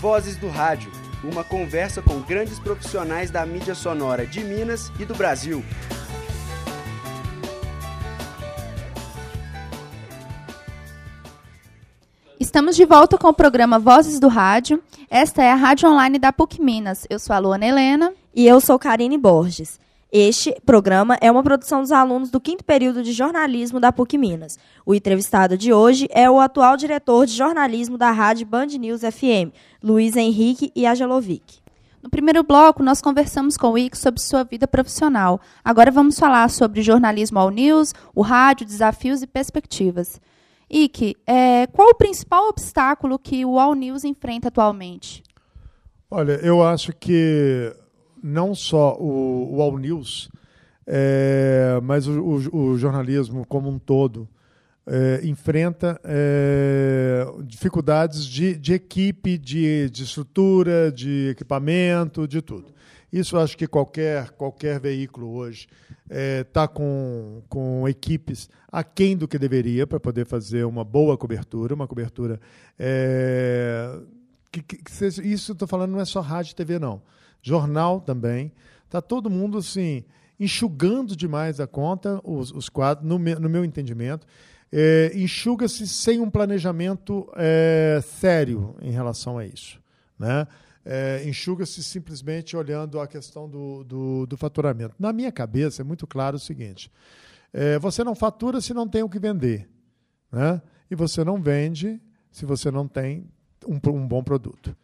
Vozes do Rádio, uma conversa com grandes profissionais da mídia sonora de Minas e do Brasil. Estamos de volta com o programa Vozes do Rádio. Esta é a rádio online da PUC Minas. Eu sou a Luana Helena. E eu sou Karine Borges. Este programa é uma produção dos alunos do quinto período de jornalismo da PUC Minas. O entrevistado de hoje é o atual diretor de jornalismo da rádio Band News FM, Luiz Henrique Iagelovic. No primeiro bloco, nós conversamos com o Ike sobre sua vida profissional. Agora vamos falar sobre jornalismo ao news, o rádio, desafios e perspectivas. Ike, é, qual o principal obstáculo que o All News enfrenta atualmente? Olha, eu acho que não só o, o All News, é, mas o, o, o, jornalismo como um todo é, enfrenta é, dificuldades de, de equipe, de, de estrutura, de equipamento, de tudo. Isso acho que qualquer, qualquer veículo hoje está com, com equipes aquém do que deveria para poder fazer uma boa cobertura, uma cobertura. Que, que, que isso estou falando não é só rádio e TV, não jornal também. Está todo mundo assim, enxugando demais a conta, os, os quadros, no, me, no meu entendimento. É, enxuga-se sem um planejamento é, sério em relação a isso. Né? É, enxuga-se simplesmente olhando a questão do, do, do, faturamento. Na minha cabeça é muito claro o seguinte: é, você não fatura se não tem o que vender. Né? E você não vende se você não tem um, um bom produto.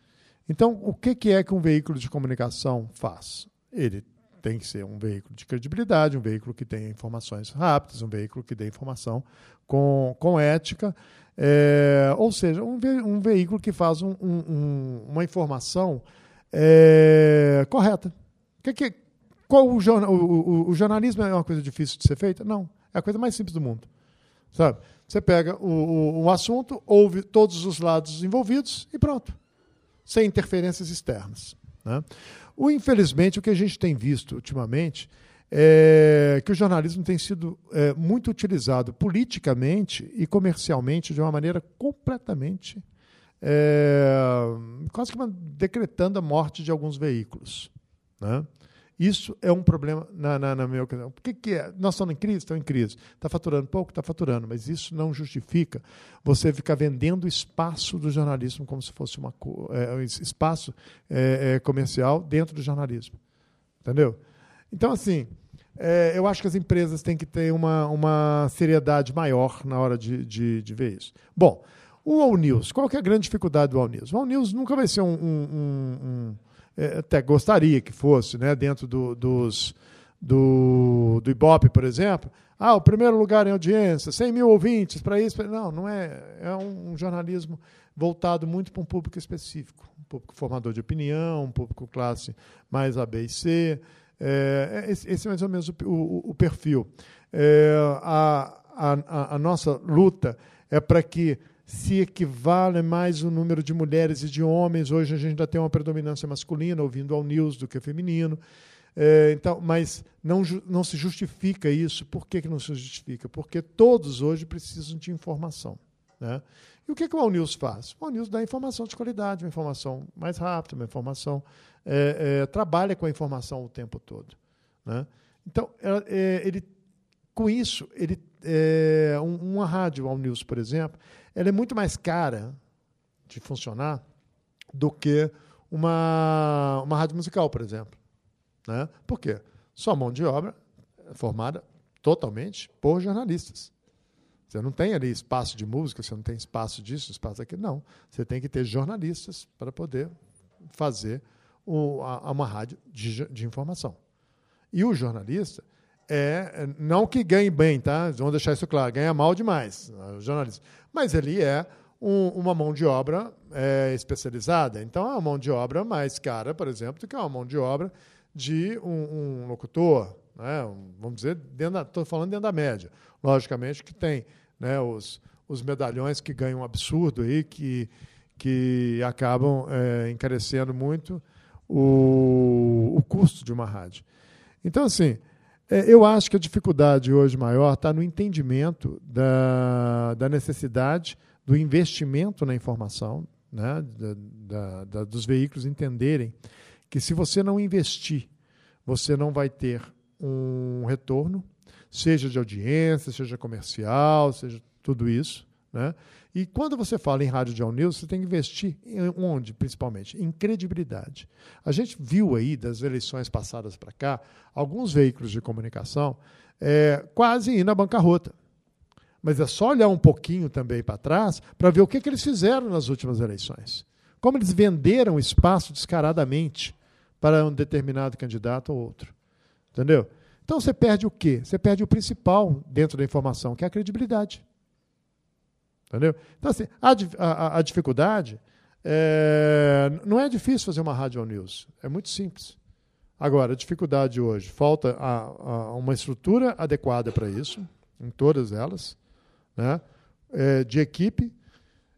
Então, o que, é que um veículo de comunicação faz? Ele tem que ser um veículo de credibilidade, um veículo que tenha informações rápidas, um veículo que dê informação com, com ética, é, ou seja, um, ve um veículo que faz um, um, uma informação é, correta. Que, que, qual o, o, o, o, jornalismo é uma coisa difícil de ser feita? Não, é a coisa mais simples do mundo. Sabe? Você pega o, o assunto, ouve todos os lados envolvidos e pronto sem interferências externas. Né? O, infelizmente, o que a gente tem visto ultimamente é que o jornalismo tem sido é, muito utilizado politicamente e comercialmente de uma maneira completamente é, quase que decretando a morte de alguns veículos. Né? Isso é um problema na, na, na minha opinião. Por que, que é? Nós estamos em crise? Estamos em crise. Está faturando pouco? Está faturando, mas isso não justifica você ficar vendendo espaço do jornalismo como se fosse uma, é, espaço é, é, comercial dentro do jornalismo. Entendeu? Então, assim, é, eu acho que as empresas têm que ter uma, uma seriedade maior na hora de, de, de ver isso. Bom, o All News, qual que é a grande dificuldade do All News? O All News nunca vai ser um, um, um até gostaria que fosse, né, dentro do, dos, do, do Ibope, por exemplo. Ah, o primeiro lugar em audiência, 100 mil ouvintes para isso. Não, não é. É um, jornalismo voltado muito para um público específico. Um público formador de opinião, um público classe mais A, B e C. É, é esse, é mais ou menos o, o, o perfil. É, a, a, a nossa luta é para que se equivale mais o número de mulheres e de homens. Hoje a gente ainda tem uma predominância masculina, ouvindo ao news do que feminino. É, então, mas não, não se justifica isso. Por que, que não se justifica? Porque todos hoje precisam de informação. Né? E o que, que o All News faz? O All dá informação de qualidade, uma informação mais rápida, uma informação. É, é, trabalha com a informação o tempo todo. Né? Então, é, é, ele, com isso, ele, é, uma rádio All por exemplo, ela é muito mais cara de funcionar do que uma, uma rádio musical, por exemplo. Né? Por quê? Sua mão de obra é formada totalmente por jornalistas. Você não tem ali espaço de música, você não tem espaço disso, espaço daquilo. Não. Você tem que ter jornalistas para poder fazer o, a, uma rádio de, de informação. E o jornalista é, não que ganhe bem, tá? Vamos deixar isso claro, ganha mal demais, o jornalista. Mas ele é um, uma mão de obra é, especializada. Então, é uma mão de obra mais cara, por exemplo, do que uma mão de obra de um, um locutor. Né? Um, vamos dizer, estou falando dentro da média. Logicamente que tem né, os, os medalhões que ganham um absurdo aí, que, que acabam é, encarecendo muito o, o custo de uma rádio. Então, assim, eu acho que a dificuldade hoje maior está no entendimento da, da necessidade do investimento na informação, né, da, da, dos veículos entenderem que se você não investir, você não vai ter um retorno, seja de audiência, seja comercial, seja tudo isso. Né? E quando você fala em rádio all news, você tem que investir em onde, principalmente? Em credibilidade. A gente viu aí, das eleições passadas para cá, alguns veículos de comunicação é, quase indo à bancarrota. Mas é só olhar um pouquinho também para trás para ver o que, que eles fizeram nas últimas eleições. Como eles venderam espaço descaradamente para um determinado candidato ou outro. Entendeu? Então você perde o quê? Você perde o principal dentro da informação, que é a credibilidade. Entendeu? Então, assim, a, a, a dificuldade é, não é difícil fazer uma rádio news. É muito simples. Agora, a dificuldade hoje, falta a, a uma estrutura adequada para isso, em todas elas né? É, de equipe,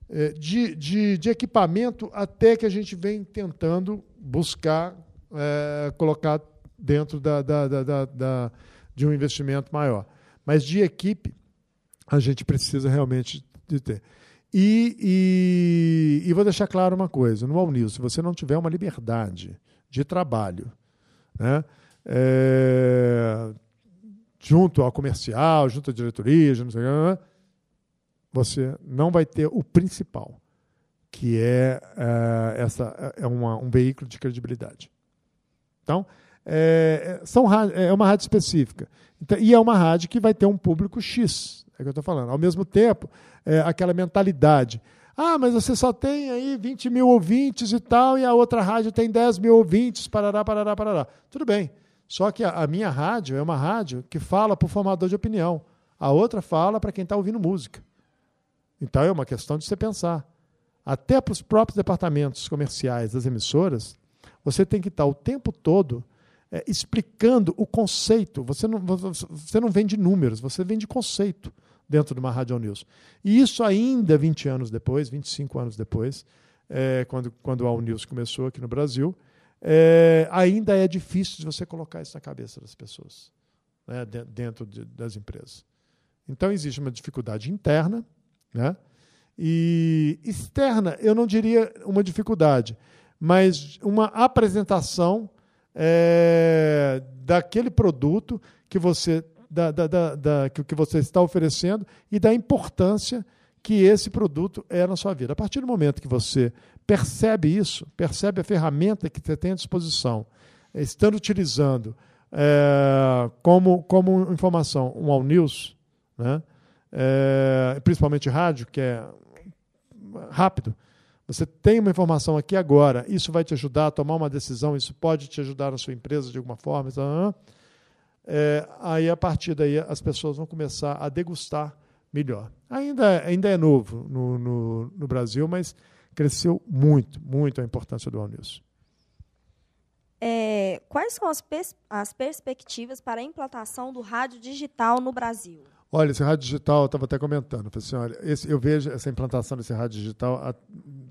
é, de, de, de, equipamento, até que a gente vem tentando buscar é, colocar dentro da, da, da, da, de um investimento maior. Mas de equipe, a gente precisa realmente de ter. E, e, e, vou deixar claro uma coisa: no All News, se você não tiver uma liberdade de trabalho, né, é, junto ao comercial, junto à diretoria, junto, você não vai ter o principal, que é, é essa, é uma, um veículo de credibilidade. Então, é, são, é uma rádio específica. Então, e é uma rádio que vai ter um público X, é o que eu estou falando. Ao mesmo tempo, é aquela mentalidade. Ah, mas você só tem aí 20 mil ouvintes e tal, e a outra rádio tem 10 mil ouvintes, parará, parará, parará. Tudo bem. Só que a, a minha rádio é uma rádio que fala para o formador de opinião. A outra fala para quem está ouvindo música. Então é uma questão de você pensar. Até para os próprios departamentos comerciais das emissoras, você tem que estar o tempo todo é, explicando o conceito. Você não, você não vende números, você vende conceito dentro de uma Radio News. E isso ainda 20 anos depois, 25 anos depois, é, quando, quando a News começou aqui no Brasil, é, ainda é difícil de você colocar isso na cabeça das pessoas, né, dentro de, das empresas. Então existe uma dificuldade interna, né? E externa, eu não diria uma dificuldade, mas uma apresentação é, daquele produto que você, da, da, da, da, que você está oferecendo e da importância que esse produto é na sua vida. A partir do momento que você percebe isso, percebe a ferramenta que você tem à disposição, estando utilizando é, como, como informação um All News, né? é, principalmente rádio, que é rápido. Você tem uma informação aqui agora, isso vai te ajudar a tomar uma decisão, isso pode te ajudar na sua empresa de alguma forma. É, aí, a partir daí, as pessoas vão começar a degustar melhor. Ainda, ainda é novo no, no, no Brasil, mas cresceu muito, muito a importância do ONU. É, quais são as, pers as perspectivas para a implantação do rádio digital no Brasil? Olha, esse rádio digital, eu estava até comentando, assim, olha, esse, eu vejo essa implantação desse rádio digital há,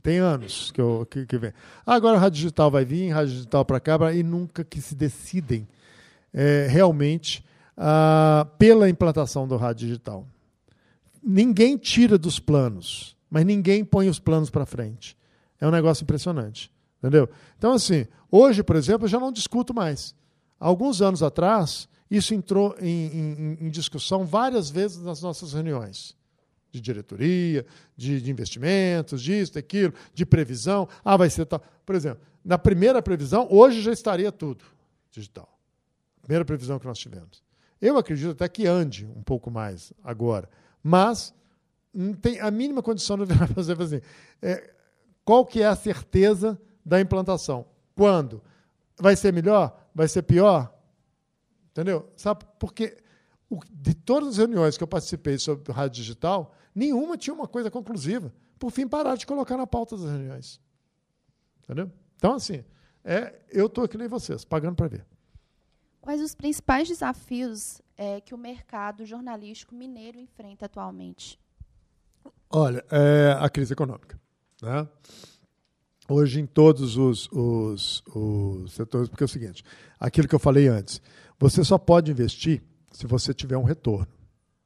tem anos que, eu, que, que vem. Ah, agora o rádio digital vai vir, rádio digital para cá, e nunca que se decidem é, realmente pela implantação do rádio digital. Ninguém tira dos planos, mas ninguém põe os planos para frente. É um negócio impressionante, entendeu? Então, assim, hoje, por exemplo, eu já não discuto mais. Alguns anos atrás, isso entrou em, em, em discussão várias vezes nas nossas reuniões de diretoria, de, de, investimentos, disso, daquilo, de previsão. Ah, vai ser tal. Por exemplo, na primeira previsão, hoje já estaria tudo digital. Primeira previsão que nós tivemos. Eu acredito até que ande um pouco mais agora, mas não tem a mínima condição de fazer assim. É, qual que é a certeza da implantação? Quando? Vai ser melhor? Vai ser pior? Entendeu? Sabe? Porque de todas as reuniões que eu participei sobre rádio digital, nenhuma tinha uma coisa conclusiva. Por fim, pararam de colocar na pauta das reuniões. Entendeu? Então, assim, é, eu estou aqui nem vocês, pagando para ver. Quais os principais desafios é, que o mercado jornalístico mineiro enfrenta atualmente? Olha, é a crise econômica. Né? Hoje, em todos os, os, os setores, porque é o seguinte: aquilo que eu falei antes, você só pode investir se você tiver um retorno.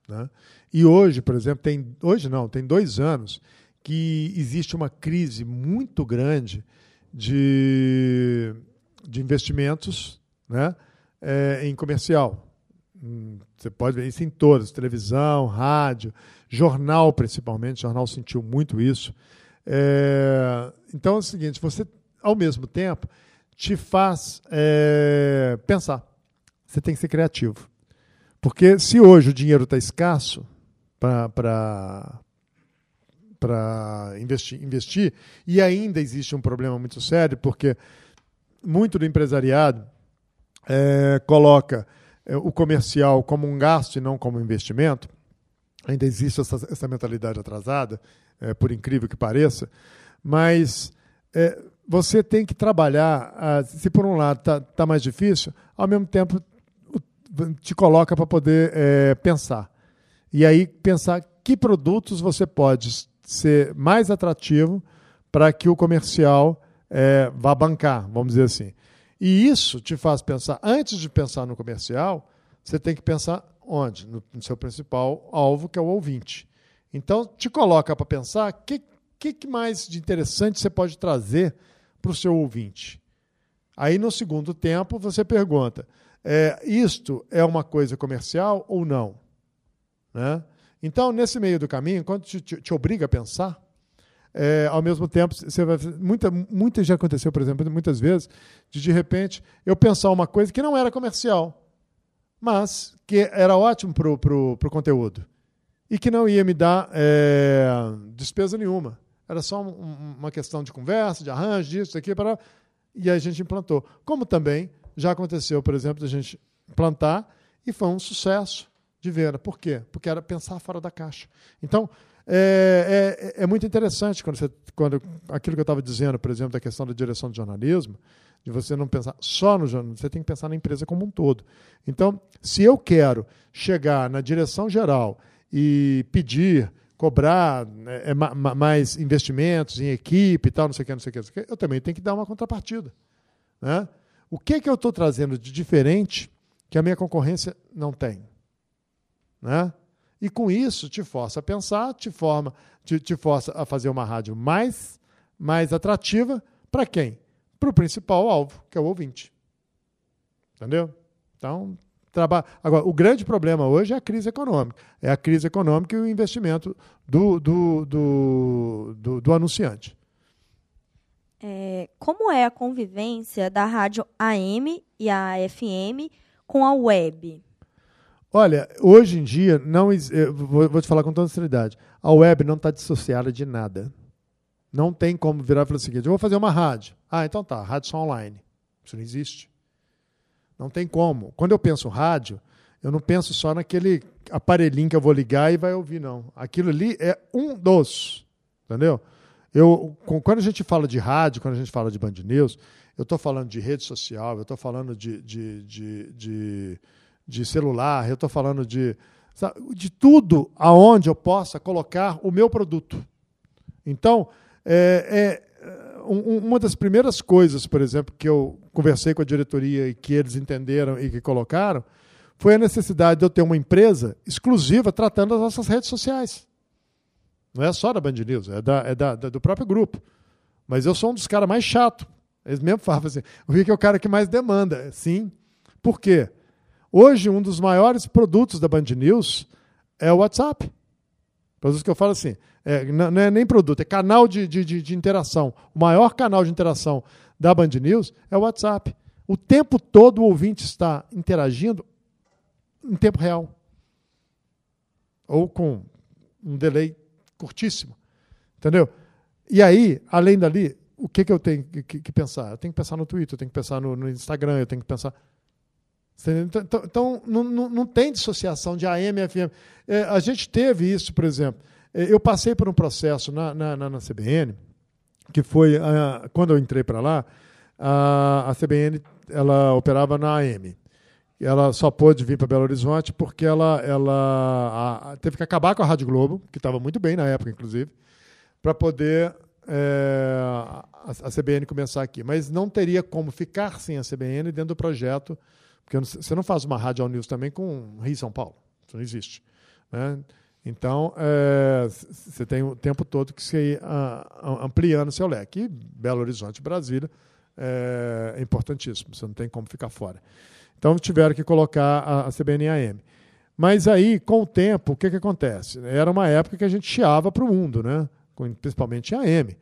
Né? E hoje, por exemplo, tem hoje não, tem dois anos que existe uma crise muito grande de, de investimentos né, é, em comercial. Hum, você pode ver isso em todas, televisão, rádio, jornal principalmente, o jornal sentiu muito isso. É, então é o seguinte, você, ao mesmo tempo, te faz é, pensar. Você tem que ser criativo. Porque se hoje o dinheiro está escasso para investir, investir, e ainda existe um problema muito sério, porque muito do empresariado é, coloca é, o comercial como um gasto e não como investimento, ainda existe essa, essa mentalidade atrasada, é, por incrível que pareça, mas é, você tem que trabalhar, ah, se por um lado está tá mais difícil, ao mesmo tempo te coloca para poder é, pensar. E aí pensar que produtos você pode ser mais atrativo para que o comercial é, vá bancar, vamos dizer assim. E isso te faz pensar, antes de pensar no comercial, você tem que pensar onde? No, no seu principal alvo, que é o ouvinte. Então, te coloca para pensar o que, que, que mais de interessante você pode trazer para o seu ouvinte. Aí, no segundo tempo, você pergunta: é, isto é uma coisa comercial ou não? Né? Então, nesse meio do caminho, quando te, te, te obriga a pensar, é, ao mesmo tempo, você vai. Muita, muita já aconteceu, por exemplo, muitas vezes, de de repente eu pensar uma coisa que não era comercial, mas que era ótimo para o conteúdo e que não ia me dar é, despesa nenhuma. Era só um, uma questão de conversa, de arranjo, disso, aqui, para e a gente implantou. Como também já aconteceu, por exemplo, a gente plantar e foi um sucesso de venda. Por quê? Porque era pensar fora da caixa. Então, é, é, é muito interessante quando, você, quando aquilo que eu estava dizendo, por exemplo, da questão da direção de jornalismo, de você não pensar só no jornalismo, você tem que pensar na empresa como um todo. Então, se eu quero chegar na direção geral e pedir, cobrar né, é, mais investimentos em equipe e tal, não sei o que, não sei o que, não sei o que eu também tenho que dar uma contrapartida. Né? O que, que eu estou trazendo de diferente que a minha concorrência não tem? Né? E com isso te força a pensar, te, forma, te, te força a fazer uma rádio mais, mais atrativa para quem? Para o principal alvo, que é o ouvinte. Entendeu? Então, trabalho. Agora, o grande problema hoje é a crise econômica. É a crise econômica e o investimento do, do, do, do, do anunciante. É, como é a convivência da rádio AM e a FM com a web? Olha, hoje em dia, não vou te falar com toda sinceridade, a web não está dissociada de nada. Não tem como virar e falar o seguinte: eu vou fazer uma rádio. Ah, então tá, rádio só online. Isso não existe. Não tem como. Quando eu penso rádio, eu não penso só naquele aparelhinho que eu vou ligar e vai ouvir, não. Aquilo ali é um dos. Entendeu? Eu, quando a gente fala de rádio, quando a gente fala de Band News, eu estou falando de rede social, eu estou falando de, de, de, de, de celular, eu estou falando de, de tudo aonde eu possa colocar o meu produto. Então, é, é um, uma das primeiras coisas, por exemplo, que eu conversei com a diretoria e que eles entenderam e que colocaram, foi a necessidade de eu ter uma empresa exclusiva tratando as nossas redes sociais. Não é só da Band News, é, da, é da, da do próprio grupo. Mas eu sou um dos caras mais chato. Eles mesmo falam assim: o Rick é o cara que mais demanda. Sim. Por quê? Hoje, um dos maiores produtos da Band News é o WhatsApp. Produtos que eu falo assim: é, não, não, é nem produto, é canal de, de, de, de interação. O maior canal de interação da Band News é o WhatsApp. O tempo todo o ouvinte está interagindo em tempo real. Ou com um delay curtíssimo. Entendeu? E aí, além dali, o que, que eu tenho que, que, pensar? Eu tenho que pensar no Twitter, eu tenho que pensar no, no Instagram, eu tenho que pensar. Então, então, então não, não, não, tem dissociação de AM e FM. É, a gente teve isso, por exemplo. É, eu passei por um processo na, na, na, na CBN, que foi, uh, quando eu entrei para lá, a, a CBN ela operava na AM ela só pôde vir para Belo Horizonte porque ela, ela a, a, teve que acabar com a Rádio Globo, que estava muito bem na época, inclusive, para poder é, a, a, CBN começar aqui. Mas não teria como ficar sem a CBN dentro do projeto, porque você não faz uma rádio ao news também com Rio e São Paulo. Isso não existe. Né? Então, é, você tem o tempo todo que se ir ampliando seu leque. E Belo Horizonte, Brasília, é, é importantíssimo, você não tem como ficar fora. Então, tiveram que colocar a, a CBN AM. Mas aí, com o tempo, o que, que acontece? Era uma época que a gente chiava para o mundo, né? principalmente a AM.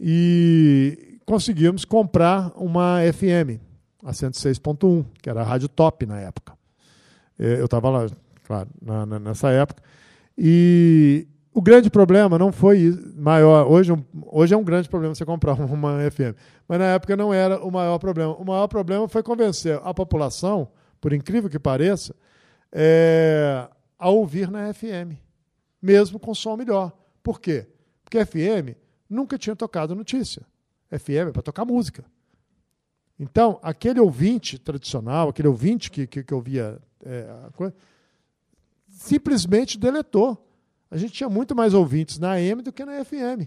E conseguimos comprar uma FM, a 106.1, que era a rádio top na época. É, eu estava lá, claro, na, na, nessa época. E o grande problema não foi maior. Hoje, hoje é um grande problema você comprar uma FM. Mas na época não era o maior problema. O maior problema foi convencer a população, por incrível que pareça, é, a ouvir na FM, mesmo com som melhor. Por quê? Porque FM nunca tinha tocado notícia. FM é para tocar música. Então, aquele ouvinte tradicional, aquele ouvinte que, que, que ouvia é, coisa, simplesmente deletou. A gente tinha muito mais ouvintes na AM do que na FM.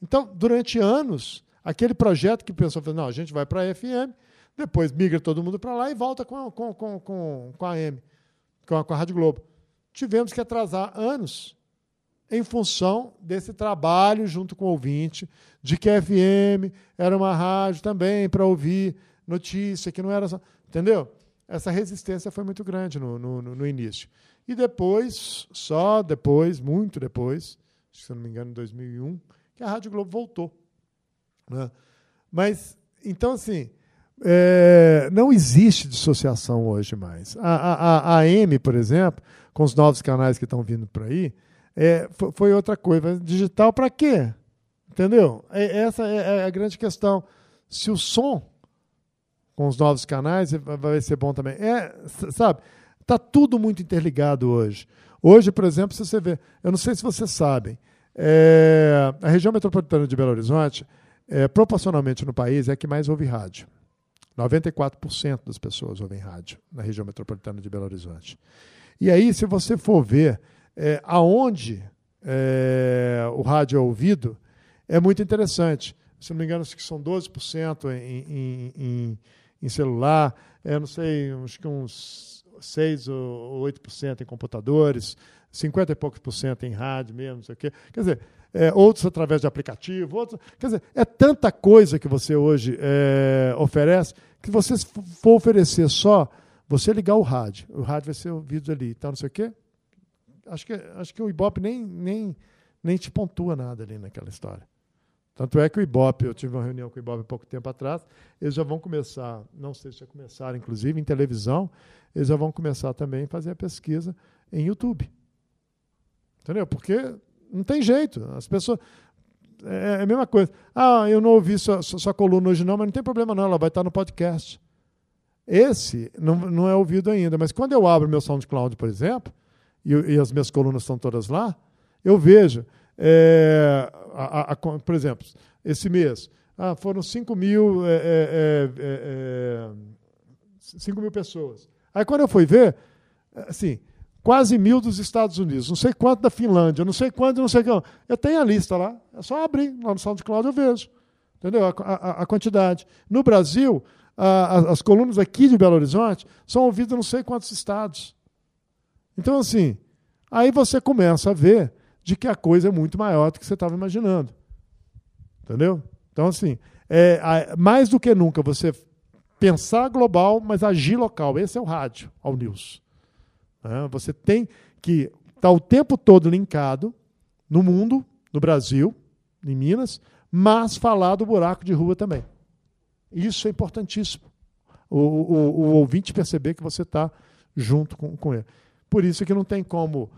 Então, durante anos, aquele projeto que pensou, não, a gente vai para a FM, depois migra todo mundo para lá e volta com a, com, com, com, com a AM com a, com a Rádio Globo. Tivemos que atrasar anos em função desse trabalho junto com o ouvinte, de que a FM era uma rádio também para ouvir notícia, que não era só. Entendeu? Essa resistência foi muito grande no, no, no início. E depois, só depois, muito depois, se não me engano, em 2001, que a Rádio Globo voltou. Né? Mas, então, assim, é, não existe dissociação hoje mais. A, a, a AM, por exemplo, com os novos canais que estão vindo por aí, é, foi, outra coisa. Digital para quê? Entendeu? É, essa é, é a grande questão. Se o som com os novos canais vai ser bom também. É, sabe? Está tudo muito interligado hoje. Hoje, por exemplo, se você vê, eu não sei se vocês sabem, é, a região metropolitana de Belo Horizonte, é, proporcionalmente no país, é a que mais ouve rádio. 94% das pessoas ouvem rádio na região metropolitana de Belo Horizonte. E aí, se você for ver é, aonde é, o rádio é ouvido, é muito interessante. Se não me engano, são 12% em, em, em, celular, é, não sei, acho que uns 6 ou 8% em computadores, 50 e poucos por cento em rádio mesmo, não sei o quê. Quer dizer, é, outros através de aplicativo, outros. Quer dizer, é tanta coisa que você hoje é, oferece que você for oferecer só, você ligar o rádio, o rádio vai ser ouvido ali, tal, não sei o quê. Acho que, acho que o Ibope nem, nem, nem te pontua nada ali naquela história. Tanto é que o Ibope, eu tive uma reunião com o Ibope há pouco tempo atrás, eles já vão começar, não sei se já começaram, inclusive em televisão, eles já vão começar também a fazer a pesquisa em YouTube. Entendeu? Porque não tem jeito. As pessoas. É, é a mesma coisa. Ah, eu não ouvi sua, sua coluna hoje, não, mas não tem problema, não. Ela vai estar no podcast. Esse não, não é ouvido ainda. Mas quando eu abro meu SoundCloud, por exemplo, e, e as minhas colunas estão todas lá, eu vejo. É, a, a, a, por exemplo, esse mês, ah, foram 5 mil, é, é, é, 5 é, mil pessoas. Aí quando eu fui ver, assim, quase mil dos Estados Unidos, não sei quanto da Finlândia, não sei quanto, não sei quanto. Eu tenho a lista lá, é só abrir lá no SoundCloud eu vejo. Entendeu? A, a, a quantidade. No Brasil, a, as colunas aqui de Belo Horizonte são ouvidas em não sei quantos estados. Então, assim, aí você começa a ver de que a coisa é muito maior do que você estava imaginando. Entendeu? Então, assim, é, mais do que nunca você pensar global, mas agir local. Esse é o rádio, ao news. Né? Você tem que estar tá o tempo todo linkado no mundo, no Brasil, em Minas, mas falar do buraco de rua também. Isso é importantíssimo. O, o, o ouvinte perceber que você está junto com, com ele. Por isso que não tem como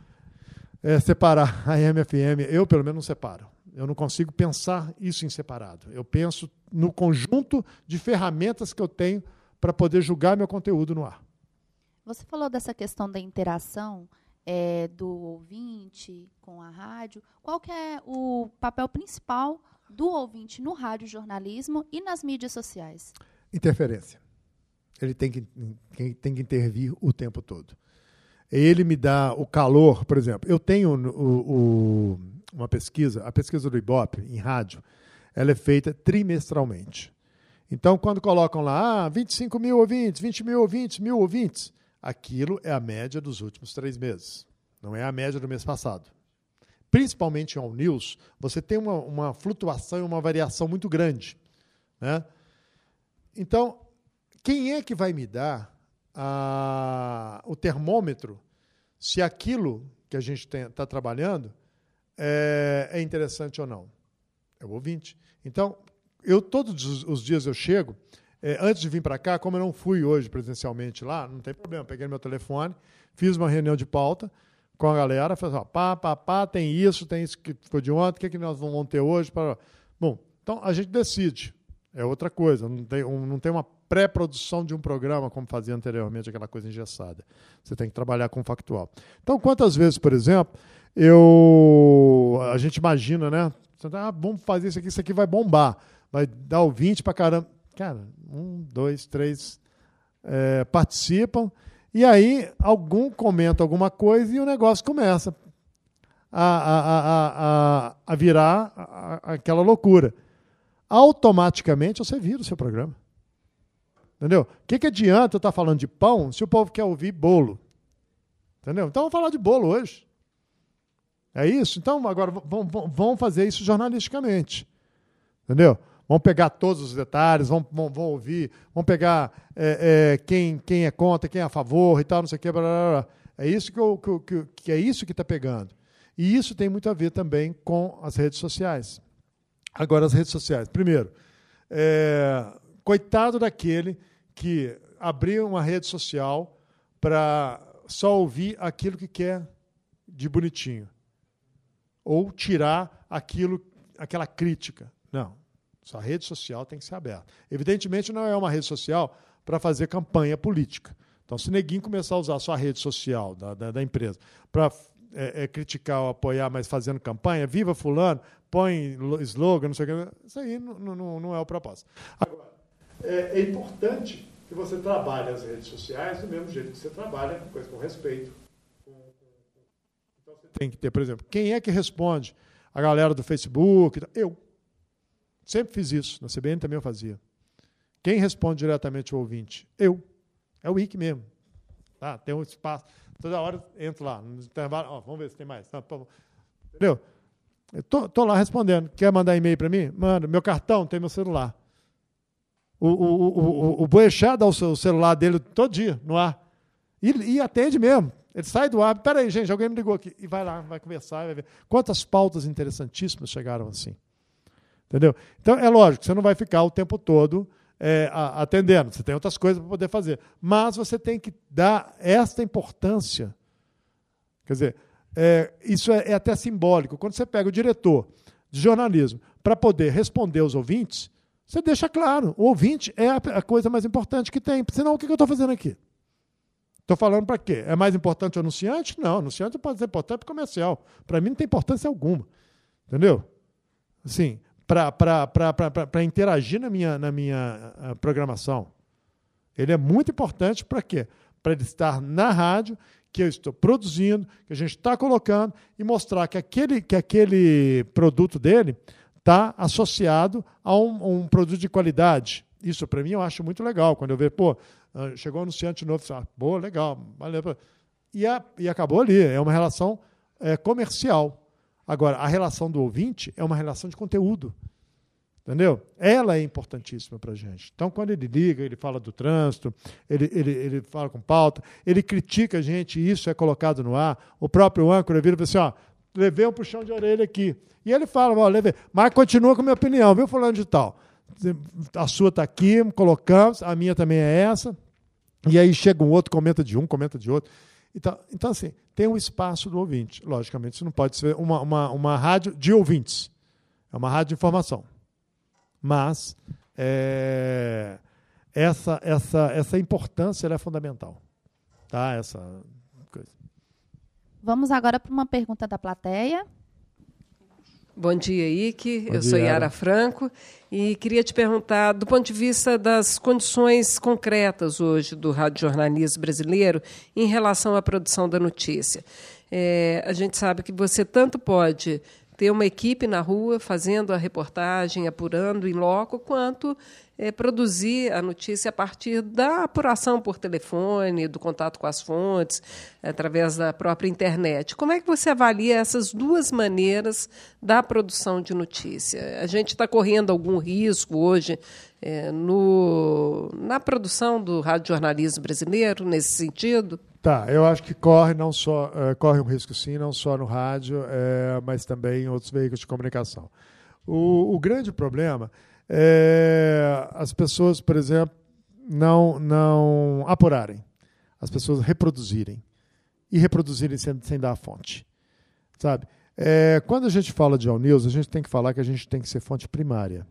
é, separar a MFM. Eu, pelo menos, não separo. Eu não consigo pensar isso em separado. Eu penso no conjunto de ferramentas que eu tenho para poder julgar meu conteúdo no ar. Você falou dessa questão da interação é, do ouvinte com a rádio. Qual que é o papel principal do ouvinte no rádio jornalismo e nas mídias sociais? Interferência. Ele tem que, tem que intervir o tempo todo. Ele me dá o calor, por exemplo. Eu tenho o, o, uma pesquisa, a pesquisa do Ibope em rádio, ela é feita trimestralmente. Então, quando colocam lá, ah, 25 mil ouvintes, 20 mil ouvintes, mil ouvintes, aquilo é a média dos últimos três meses. não é a média do mês passado. Principalmente em All News, você tem uma, uma flutuação e uma variação muito grande. Né? Então, quem é que vai me dar a, o termômetro se aquilo que a gente está trabalhando é, é, interessante ou não? É o ouvinte. Então, eu todos os dias eu chego, é, antes de vir para cá, como eu não fui hoje presencialmente lá, não tem problema, peguei meu telefone, fiz uma reunião de pauta com a galera, falei assim, ó, pá, pá, pá, tem isso, tem isso que ficou de ontem, o que, é que nós vamos ter hoje? Para... Bom, então a gente decide. É outra coisa, não tem, um, não tem uma pré-produção de um programa, como fazia anteriormente, aquela coisa engessada. Você tem que trabalhar com factual. Então, quantas vezes, por exemplo, eu a gente imagina, né? Ah, vamos fazer isso aqui, isso aqui vai bombar, vai dar o 20 para caramba. Cara, um, dois, três é, participam, e aí algum comenta alguma coisa e o negócio começa a, a, a, a virar aquela loucura. Automaticamente você vira o seu programa. Entendeu? O que, que adianta eu estar falando de pão se o povo quer ouvir bolo? Entendeu? Então vamos falar de bolo hoje. É isso? Então agora vamos fazer isso jornalisticamente. Entendeu? Vamos pegar todos os detalhes, vamos ouvir, vamos pegar é, é, quem, quem é contra, quem é a favor e tal, não sei o que. Blá, blá, blá. É isso que, eu, que, que é isso que está pegando. E isso tem muito a ver também com as redes sociais. Agora, as redes sociais. Primeiro, é, coitado daquele que abrir uma rede social para só ouvir aquilo que quer de bonitinho. Ou tirar aquilo, aquela crítica. Não. Sua rede social tem que ser aberta. Evidentemente, não é uma rede social para fazer campanha política. Então, se neguinho começar a usar sua rede social da, da, da empresa para é, é, criticar ou apoiar, mas fazendo campanha, viva fulano, põe slogan, não sei o que, isso aí não, não, não é o propósito. Agora, é, é, importante que você trabalhe as redes sociais do mesmo jeito que você trabalha com coisa com respeito. Então você tem que ter, por exemplo, quem é que responde? A galera do Facebook? Eu. Sempre fiz isso. Na CBN também eu fazia. Quem responde diretamente o ouvinte? Eu. É o IC mesmo. Tá? Tem um espaço. Toda hora entro lá. No intervalo, ó, vamos ver se tem mais. Entendeu? Eu tô, tô lá respondendo. Quer mandar e-mail para mim? Manda. Meu cartão tem meu celular. O, o, o, o Boechat dá o, celular dele todo dia no ar. E, e atende mesmo. Ele sai do ar. Peraí, gente, alguém me ligou aqui. E vai lá, vai conversar, vai ver. Quantas pautas interessantíssimas chegaram assim. Entendeu? Então, é lógico, você não vai ficar o tempo todo é, atendendo. Você tem outras coisas para poder fazer. Mas você tem que dar esta importância. Quer dizer, é, isso é, é, até simbólico. Quando você pega o diretor de jornalismo para poder responder aos ouvintes, você deixa claro, o ouvinte é a, coisa mais importante que tem. Senão, o que, que eu estou fazendo aqui? Estou falando para quê? É mais importante o anunciante? Não, o anunciante pode ser importante para comercial. Para mim não tem importância alguma. Entendeu? Assim, para interagir na minha, na minha ah, programação. Ele é muito importante para quê? Para ele estar na rádio, que eu estou produzindo, que a gente está colocando, e mostrar que aquele, que aquele produto dele está associado a um, um, produto de qualidade. Isso, para mim, eu acho muito legal. Quando eu vejo, pô, ah, chegou um anunciante novo, ah, pô, legal, valeu. E, a, e acabou ali. É uma relação é, comercial. Agora, a relação do ouvinte é uma relação de conteúdo. Entendeu? Ela é importantíssima para a gente. Então, quando ele liga, ele fala do trânsito, ele, ele, ele fala com pauta, ele critica a gente isso é colocado no ar. O próprio âncora vira e fala assim: ó, levei um puxão de orelha aqui. E ele fala, ó, levei, mas continua com a minha opinião, viu, fulano de tal? A sua está aqui, colocamos, a minha também é essa. E aí chega um outro, comenta de um, comenta de outro. Então, então assim, tem um espaço do ouvinte. Logicamente, isso não pode ser uma, uma, uma rádio de ouvintes. É uma rádio de informação. Mas é, essa, essa, essa importância é fundamental. Tá? Essa coisa. Vamos agora para uma pergunta da plateia. Bom dia, Ike. Bom Eu dia, sou Yara Franco e queria te perguntar, do ponto de vista das condições concretas hoje do radiojornalismo brasileiro em relação à produção da notícia. É, a gente sabe que você tanto pode ter uma equipe na rua fazendo a reportagem, apurando em loco, quanto é, produzir a notícia a partir da apuração por telefone, do contato com as fontes, através da própria internet. Como é que você avalia essas duas maneiras da produção de notícia? A gente está correndo algum risco hoje é, no, na produção do radiojornalismo brasileiro, nesse sentido? Tá, eu acho que corre não só uh, corre um risco sim, não só no rádio, é, mas também em outros veículos de comunicação. O, o grande problema é as pessoas, por exemplo, não não apurarem, as pessoas reproduzirem e reproduzirem sem, sem dar a fonte, sabe? É, quando a gente fala de All News, a gente tem que falar que a gente tem que ser fonte primária.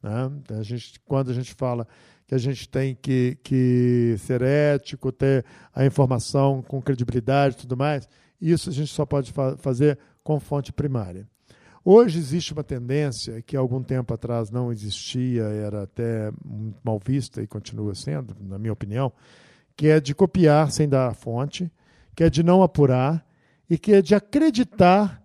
Né? A gente, quando a gente fala que a gente tem que, que ser ético, ter a informação com credibilidade e tudo mais, isso a gente só pode fa fazer com fonte primária. Hoje existe uma tendência que algum tempo atrás não existia, era até mal vista e continua sendo, na minha opinião, que é de copiar sem dar a fonte, que é de não apurar e que é de acreditar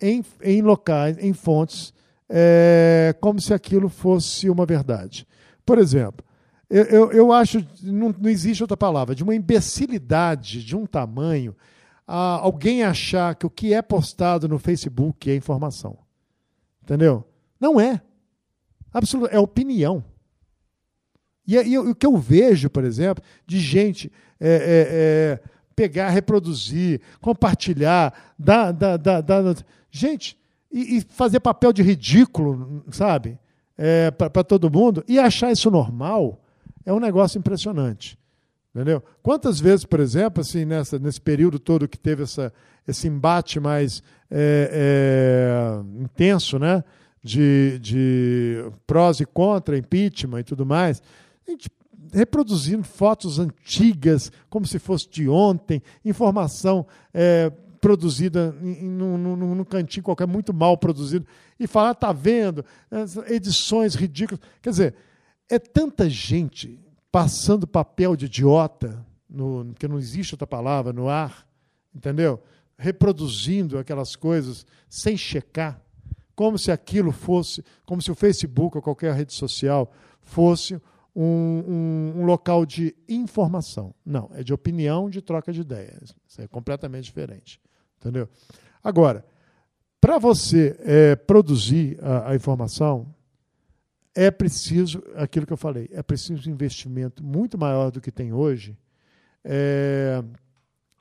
em, em locais, em fontes, é, como se aquilo fosse uma verdade. Por exemplo, eu, eu, eu acho, não, não existe outra palavra, de uma imbecilidade de um tamanho a alguém achar que o que é postado no Facebook é informação. Entendeu? Não é. Absoluto, é opinião. E, e, o que eu vejo, por exemplo, de gente é, é, é, pegar, reproduzir, compartilhar, dar, dar, dar, dar gente, e, e, fazer papel de ridículo, sabe, é, para todo mundo, e achar isso normal, é um negócio impressionante. Entendeu? Quantas vezes, por exemplo, assim, nessa, nesse período todo que teve essa, esse embate mais é, é, intenso, né? De, de prós e contra, impeachment e tudo mais, a gente reproduzindo fotos antigas, como se fosse de ontem, informação é, produzida num, cantinho qualquer, muito mal produzido, e falar, tá vendo, edições ridículas. Quer dizer, é tanta gente passando papel de idiota, no, porque não existe outra palavra, no ar, entendeu? Reproduzindo aquelas coisas sem checar, como se aquilo fosse, como se o Facebook ou qualquer rede social fosse um, um, um, local de informação. Não, é de opinião, de troca de ideias. Isso é completamente diferente. Entendeu? Agora, para você é, produzir a, a informação, é preciso, aquilo que eu falei, é preciso um investimento muito maior do que tem hoje é,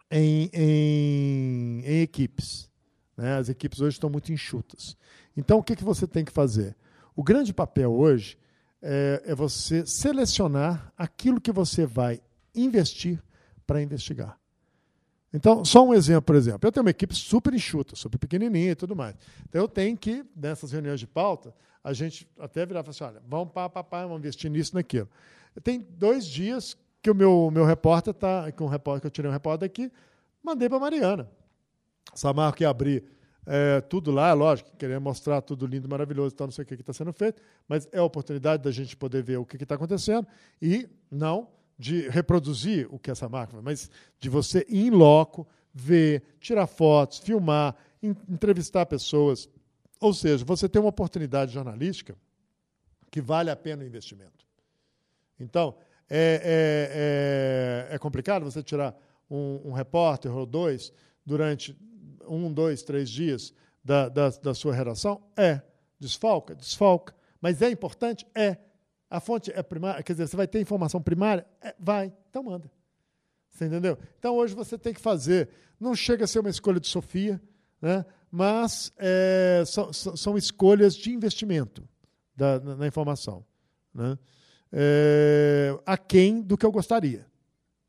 em, em, em, equipes. Né? As equipes hoje estão muito enxutas. Então, o que, que você tem que fazer? O grande papel hoje é, é você selecionar aquilo que você vai investir para investigar. Então, só um exemplo, por exemplo. Eu tenho uma equipe super enxuta, super pequenininha e tudo mais. Então, eu tenho que, nessas reuniões de pauta, a gente até virar e falar assim, olha, vamos para papai, vamos investir nisso, naquilo. Tem dois dias que o meu, meu repórter está, com um repórter, que eu tirei um repórter aqui, mandei para a Mariana. Samarco que abrir é, tudo lá, é lógico, querer mostrar tudo lindo, maravilhoso, tal, não sei o que está sendo feito, mas é a oportunidade da gente poder ver o que está acontecendo e não de reproduzir o que essa marca, mas de você ir em loco, ver, tirar fotos, filmar, entrevistar pessoas, ou seja, você tem uma oportunidade jornalística que vale a pena o investimento. Então, é, é, é, é complicado você tirar um, um, repórter ou dois durante um, dois, três dias da, da, da sua redação? É. Desfalca? Desfalca. Mas é importante? É. A fonte é primária, quer dizer, você vai ter informação primária? É, vai. Então manda. Você entendeu? Então hoje você tem que fazer. Não chega a ser uma escolha de Sofia, né? mas é, são, são, escolhas de investimento da, na, na informação. Né? É, aquém do que eu gostaria.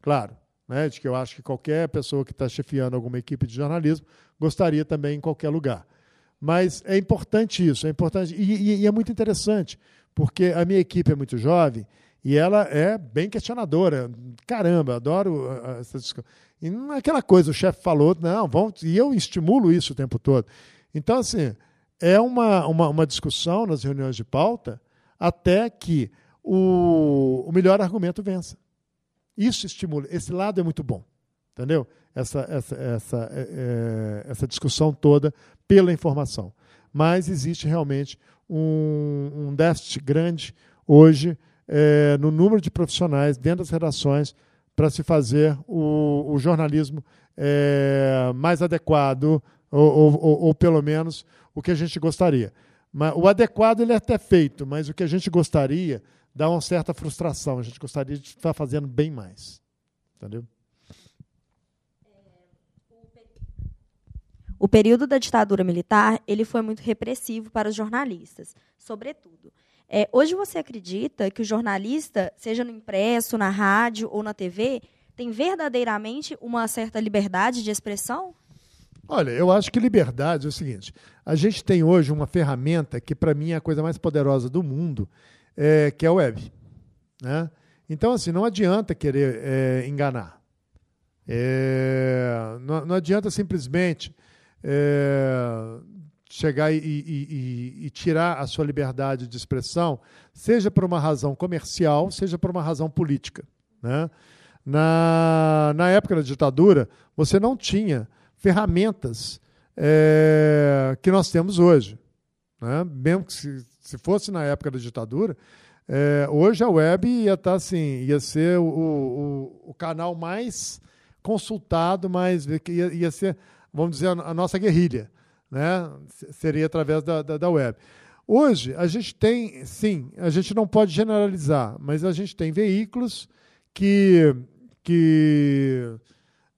Claro, né? de que eu acho que qualquer pessoa que está chefiando alguma equipe de jornalismo gostaria também em qualquer lugar. Mas é importante isso, é importante e, e, e é muito interessante, porque a minha equipe é muito jovem e ela é bem questionadora. Caramba, adoro essa discussão. E não é aquela coisa, o chefe falou, não, vamos, e eu estimulo isso o tempo todo. Então, assim, é uma, uma, uma discussão nas reuniões de pauta até que o, o melhor argumento vença. Isso estimula. Esse lado é muito bom. Entendeu? Essa, essa, essa, é, é essa discussão toda pela informação. mas existe realmente um, um déficit grande hoje é, no número de profissionais dentro das redações para se fazer o, o jornalismo é, mais adequado, ou, ou, ou, pelo menos o que a gente gostaria. Mas, o adequado ele é até feito, mas o que a gente gostaria dá uma certa frustração. A gente gostaria de estar fazendo bem mais. Entendeu? O período da ditadura militar ele foi muito repressivo para os jornalistas, sobretudo. É, hoje você acredita que o jornalista, seja no impresso, na rádio ou na TV, tem verdadeiramente uma certa liberdade de expressão? Olha, eu acho que liberdade é o seguinte: a gente tem hoje uma ferramenta que, para mim, é a coisa mais poderosa do mundo, é, que é a web. Né? Então, assim, não adianta querer é, enganar. É, não, não, adianta simplesmente é, chegar e, e, e, e, tirar a sua liberdade de expressão, seja por uma razão comercial, seja por uma razão política. Né? Na, na época da ditadura, você não tinha ferramentas é, que nós temos hoje. Né? Mesmo que se, se fosse na época da ditadura, é, hoje a web ia estar tá, assim, ia ser o, o, o canal mais consultado, mais ia, ia ser vamos dizer, a nossa guerrilha. Né? Seria através da, da, da web. Hoje, a gente tem, sim, a gente não pode generalizar, mas a gente tem veículos que, que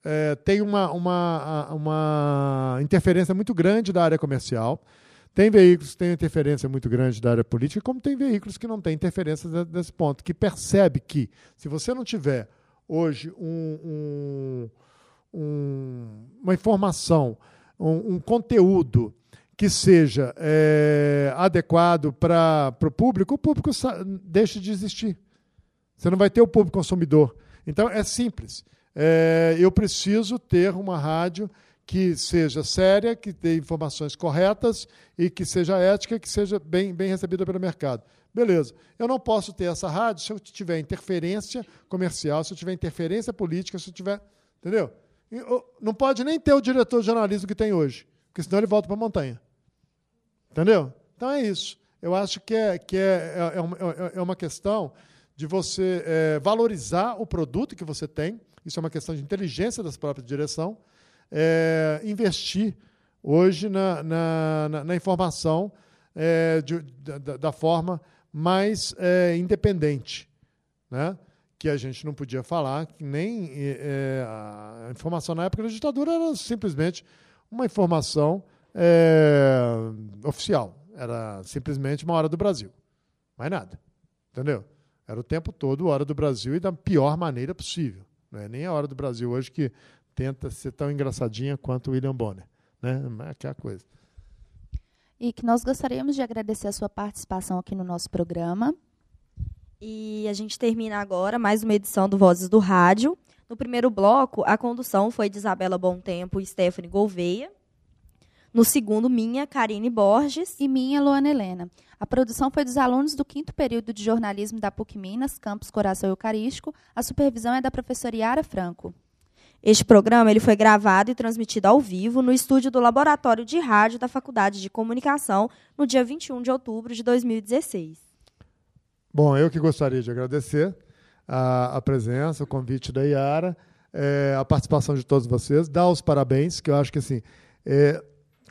é, têm uma, uma, uma interferência muito grande da área comercial. Tem veículos que têm interferência muito grande da área política, como tem veículos que não têm interferência desse ponto, que percebe que, se você não tiver hoje um, um um, uma informação, um, um, conteúdo que seja é, adequado para o público, o público deixa de existir. Você não vai ter o público consumidor. Então, é simples. É, eu preciso ter uma rádio que seja séria, que dê informações corretas e que seja ética, que seja bem, bem recebida pelo mercado. Beleza. Eu não posso ter essa rádio se eu tiver interferência comercial, se eu tiver interferência política, se eu tiver. Entendeu? Não pode nem ter o diretor de jornalismo que tem hoje, porque senão ele volta para a montanha. Entendeu? Então é isso. Eu acho que é, que é, é, é, uma, é uma questão de você é, valorizar o produto que você tem, isso é uma questão de inteligência das próprias direção, é, investir hoje na, na, na, na informação é, de, da, da, forma mais é, independente. Né? Que a gente não podia falar, nem é, a informação na época da ditadura era simplesmente uma informação é, oficial. Era simplesmente uma hora do Brasil. Mais nada. Entendeu? Era o tempo todo hora do Brasil e da pior maneira possível. Não é nem a hora do Brasil hoje que tenta ser tão engraçadinha quanto William Bonner. Né? É aquela coisa. E que nós gostaríamos de agradecer a sua participação aqui no nosso programa. E a gente termina agora mais uma edição do Vozes do Rádio. No primeiro bloco, a condução foi de Isabela Bom Tempo e Stephanie Gouveia. No segundo, minha, Karine Borges. E minha, Luana Helena. A produção foi dos alunos do quinto período de jornalismo da PUC Minas, campus Coração Eucarístico. A supervisão é da professora Yara Franco. Este programa ele foi gravado e transmitido ao vivo no estúdio do Laboratório de Rádio da Faculdade de Comunicação no dia 21 de outubro de 2016. Bom, eu que gostaria de agradecer a, a presença, o convite da Iara, é, a participação de todos vocês, dar os parabéns, que eu acho que assim, é,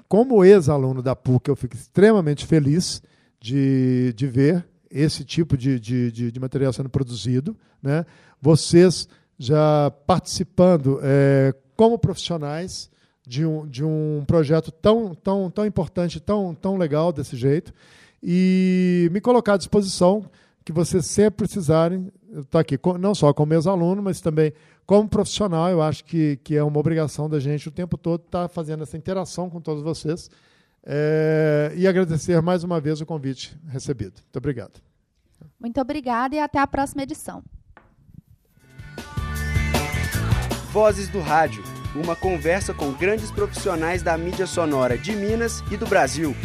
como ex-aluno da PUC, eu fico extremamente feliz de, de ver esse tipo de, de, de, de material sendo produzido. Né? Vocês já participando é, como profissionais de um, de um projeto tão, tão, tão importante, tão, tão legal desse jeito, e me colocar à disposição que vocês sempre precisarem, estou aqui não só como meus alunos, mas também como profissional, eu acho que, que é uma obrigação da gente o tempo todo estar tá fazendo essa interação com todos vocês. É, e agradecer mais uma vez o convite recebido. Muito obrigado. Muito obrigada e até a próxima edição. Vozes do Rádio uma conversa com grandes profissionais da mídia sonora de Minas e do Brasil.